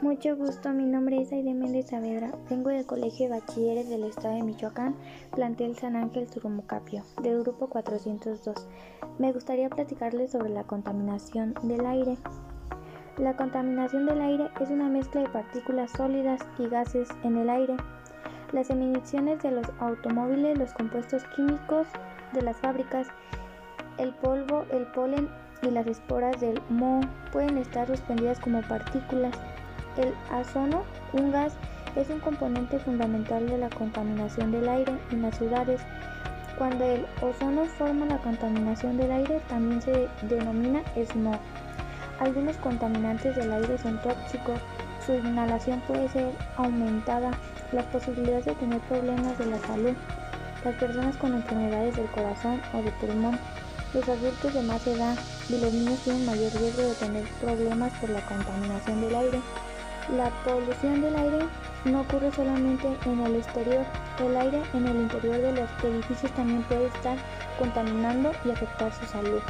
Mucho gusto, mi nombre es Aide Méndez Saavedra. Vengo del Colegio de Bachilleres del Estado de Michoacán, plantel San Ángel Turumocapio, del grupo 402. Me gustaría platicarles sobre la contaminación del aire. La contaminación del aire es una mezcla de partículas sólidas y gases en el aire. Las emisiones de los automóviles, los compuestos químicos de las fábricas, el polvo, el polen y las esporas del moho pueden estar suspendidas como partículas. El ozono, un gas, es un componente fundamental de la contaminación del aire en las ciudades. Cuando el ozono forma la contaminación del aire, también se denomina smog. Algunos contaminantes del aire son tóxicos, su inhalación puede ser aumentada, las posibilidades de tener problemas de la salud, las personas con enfermedades del corazón o de pulmón, los adultos de más edad y los niños tienen mayor riesgo de tener problemas por la contaminación del aire. La polución del aire no ocurre solamente en el exterior, el aire en el interior de los edificios también puede estar contaminando y afectar su salud.